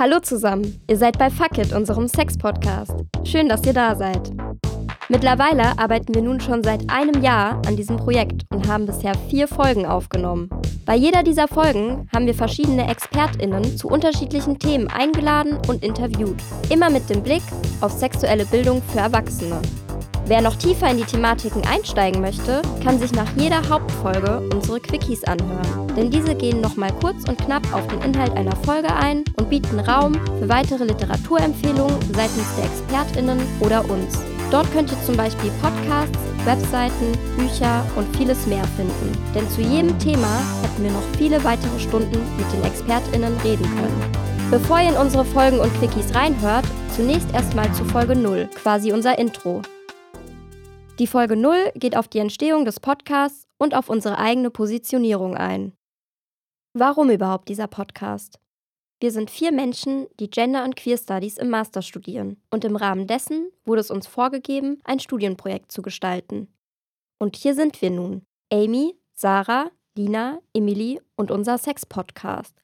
Hallo zusammen, ihr seid bei Fuck It, unserem Sex-Podcast. Schön, dass ihr da seid. Mittlerweile arbeiten wir nun schon seit einem Jahr an diesem Projekt und haben bisher vier Folgen aufgenommen. Bei jeder dieser Folgen haben wir verschiedene ExpertInnen zu unterschiedlichen Themen eingeladen und interviewt. Immer mit dem Blick auf sexuelle Bildung für Erwachsene. Wer noch tiefer in die Thematiken einsteigen möchte, kann sich nach jeder Hauptfolge unsere Quickies anhören. Denn diese gehen nochmal kurz und knapp auf den Inhalt einer Folge ein und bieten Raum für weitere Literaturempfehlungen seitens der ExpertInnen oder uns. Dort könnt ihr zum Beispiel Podcasts, Webseiten, Bücher und vieles mehr finden. Denn zu jedem Thema hätten wir noch viele weitere Stunden mit den ExpertInnen reden können. Bevor ihr in unsere Folgen und Quickies reinhört, zunächst erstmal zu Folge 0, quasi unser Intro. Die Folge 0 geht auf die Entstehung des Podcasts und auf unsere eigene Positionierung ein. Warum überhaupt dieser Podcast? Wir sind vier Menschen, die Gender und Queer Studies im Master studieren und im Rahmen dessen wurde es uns vorgegeben, ein Studienprojekt zu gestalten. Und hier sind wir nun, Amy, Sarah, Lina, Emily und unser Sex-Podcast.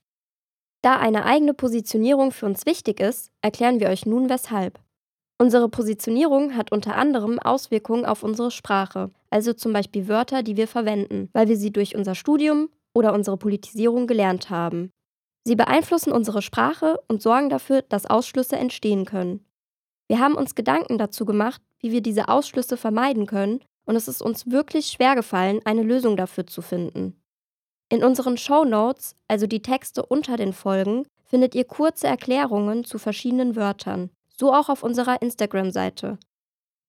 Da eine eigene Positionierung für uns wichtig ist, erklären wir euch nun weshalb. Unsere Positionierung hat unter anderem Auswirkungen auf unsere Sprache, also zum Beispiel Wörter, die wir verwenden, weil wir sie durch unser Studium oder unsere Politisierung gelernt haben. Sie beeinflussen unsere Sprache und sorgen dafür, dass Ausschlüsse entstehen können. Wir haben uns Gedanken dazu gemacht, wie wir diese Ausschlüsse vermeiden können, und es ist uns wirklich schwer gefallen, eine Lösung dafür zu finden. In unseren Show Notes, also die Texte unter den Folgen, findet ihr kurze Erklärungen zu verschiedenen Wörtern so auch auf unserer Instagram-Seite.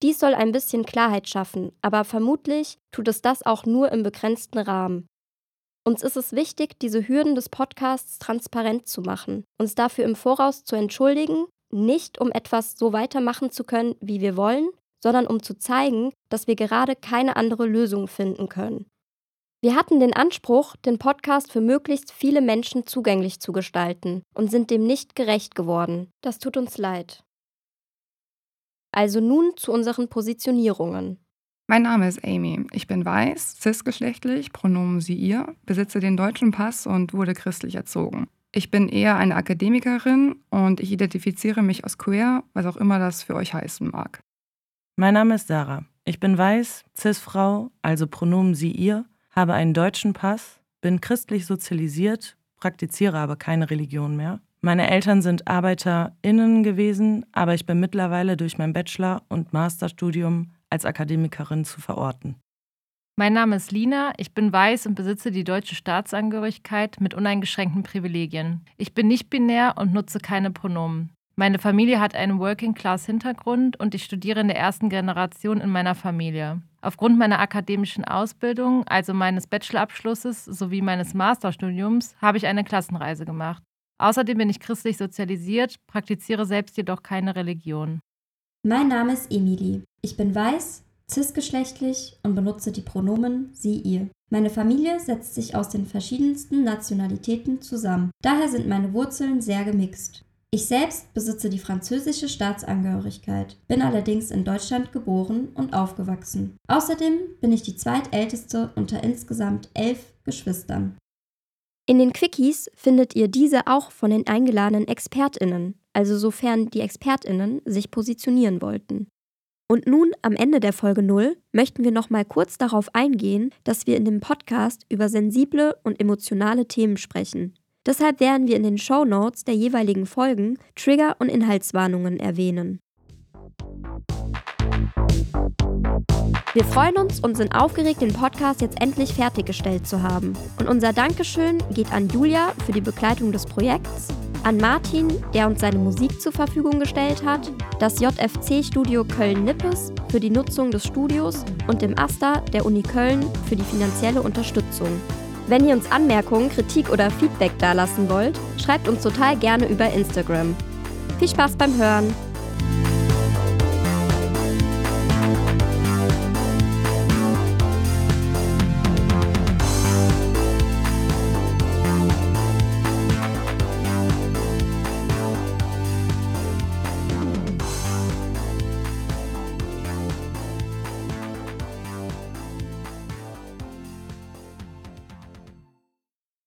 Dies soll ein bisschen Klarheit schaffen, aber vermutlich tut es das auch nur im begrenzten Rahmen. Uns ist es wichtig, diese Hürden des Podcasts transparent zu machen, uns dafür im Voraus zu entschuldigen, nicht um etwas so weitermachen zu können, wie wir wollen, sondern um zu zeigen, dass wir gerade keine andere Lösung finden können. Wir hatten den Anspruch, den Podcast für möglichst viele Menschen zugänglich zu gestalten und sind dem nicht gerecht geworden. Das tut uns leid. Also nun zu unseren Positionierungen. Mein Name ist Amy. Ich bin weiß, cisgeschlechtlich, Pronomen sie ihr, besitze den deutschen Pass und wurde christlich erzogen. Ich bin eher eine Akademikerin und ich identifiziere mich als queer, was auch immer das für euch heißen mag. Mein Name ist Sarah. Ich bin weiß, cis-Frau, also Pronomen sie ihr, habe einen deutschen Pass, bin christlich sozialisiert, praktiziere aber keine Religion mehr meine Eltern sind ArbeiterInnen gewesen, aber ich bin mittlerweile durch mein Bachelor- und Masterstudium als Akademikerin zu verorten. Mein Name ist Lina, ich bin weiß und besitze die deutsche Staatsangehörigkeit mit uneingeschränkten Privilegien. Ich bin nicht binär und nutze keine Pronomen. Meine Familie hat einen Working-Class-Hintergrund und ich studiere in der ersten Generation in meiner Familie. Aufgrund meiner akademischen Ausbildung, also meines Bachelorabschlusses sowie meines Masterstudiums, habe ich eine Klassenreise gemacht. Außerdem bin ich christlich sozialisiert, praktiziere selbst jedoch keine Religion. Mein Name ist Emily. Ich bin weiß, cisgeschlechtlich und benutze die Pronomen sie, ihr. Meine Familie setzt sich aus den verschiedensten Nationalitäten zusammen. Daher sind meine Wurzeln sehr gemixt. Ich selbst besitze die französische Staatsangehörigkeit, bin allerdings in Deutschland geboren und aufgewachsen. Außerdem bin ich die zweitälteste unter insgesamt elf Geschwistern. In den Quickies findet ihr diese auch von den eingeladenen ExpertInnen, also sofern die ExpertInnen sich positionieren wollten. Und nun am Ende der Folge 0 möchten wir noch mal kurz darauf eingehen, dass wir in dem Podcast über sensible und emotionale Themen sprechen. Deshalb werden wir in den Show Notes der jeweiligen Folgen Trigger und Inhaltswarnungen erwähnen. Wir freuen uns und sind aufgeregt, den Podcast jetzt endlich fertiggestellt zu haben. Und unser Dankeschön geht an Julia für die Begleitung des Projekts, an Martin, der uns seine Musik zur Verfügung gestellt hat, das JFC-Studio Köln-Nippes für die Nutzung des Studios und dem AStA der Uni Köln für die finanzielle Unterstützung. Wenn ihr uns Anmerkungen, Kritik oder Feedback dalassen wollt, schreibt uns total gerne über Instagram. Viel Spaß beim Hören!